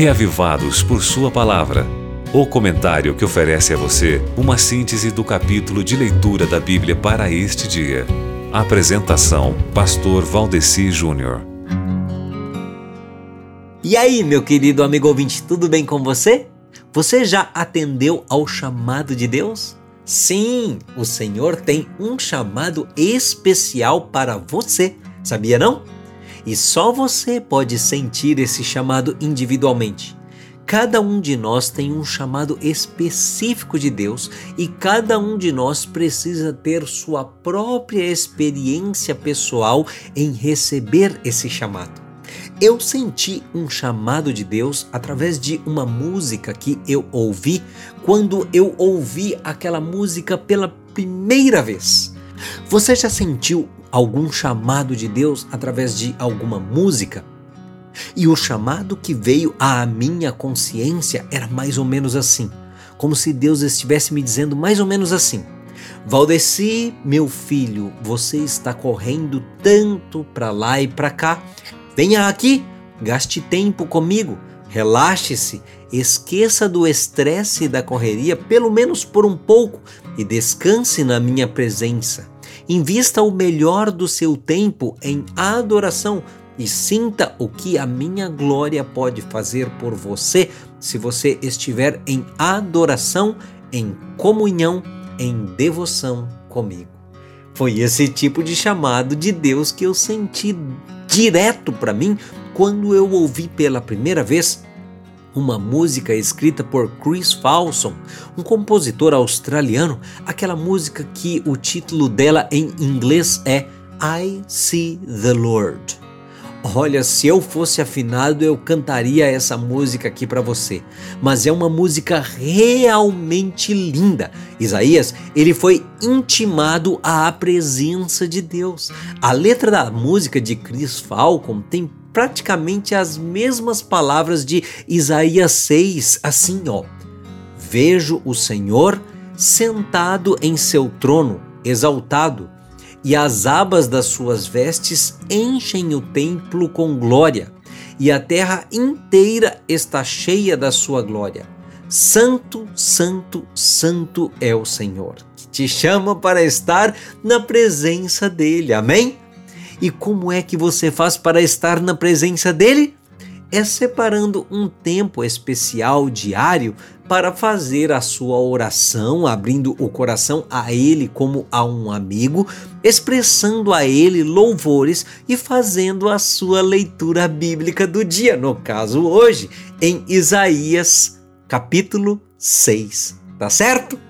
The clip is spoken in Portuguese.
Reavivados por Sua Palavra. O comentário que oferece a você uma síntese do capítulo de leitura da Bíblia para este dia. Apresentação: Pastor Valdeci Júnior. E aí, meu querido amigo ouvinte, tudo bem com você? Você já atendeu ao chamado de Deus? Sim, o Senhor tem um chamado especial para você, sabia não? E só você pode sentir esse chamado individualmente. Cada um de nós tem um chamado específico de Deus e cada um de nós precisa ter sua própria experiência pessoal em receber esse chamado. Eu senti um chamado de Deus através de uma música que eu ouvi quando eu ouvi aquela música pela primeira vez. Você já sentiu algum chamado de Deus através de alguma música? E o chamado que veio à minha consciência era mais ou menos assim, como se Deus estivesse me dizendo mais ou menos assim: Valdeci, meu filho, você está correndo tanto para lá e para cá. Venha aqui, gaste tempo comigo, relaxe-se, esqueça do estresse e da correria, pelo menos por um pouco, e descanse na minha presença. Invista o melhor do seu tempo em adoração e sinta o que a minha glória pode fazer por você se você estiver em adoração, em comunhão, em devoção comigo. Foi esse tipo de chamado de Deus que eu senti direto para mim quando eu ouvi pela primeira vez uma música escrita por Chris Falson, um compositor australiano, aquela música que o título dela em inglês é I See the Lord. Olha, se eu fosse afinado, eu cantaria essa música aqui para você. Mas é uma música realmente linda. Isaías, ele foi intimado à presença de Deus. A letra da música de Chris Falcon tem praticamente as mesmas palavras de Isaías 6, assim, ó. Vejo o Senhor sentado em seu trono, exaltado, e as abas das suas vestes enchem o templo com glória, e a terra inteira está cheia da sua glória. Santo, Santo, Santo é o Senhor, que te chama para estar na presença dele. Amém? E como é que você faz para estar na presença dele? É separando um tempo especial diário para fazer a sua oração, abrindo o coração a Ele como a um amigo, expressando a Ele louvores e fazendo a sua leitura bíblica do dia, no caso hoje, em Isaías capítulo 6. Tá certo?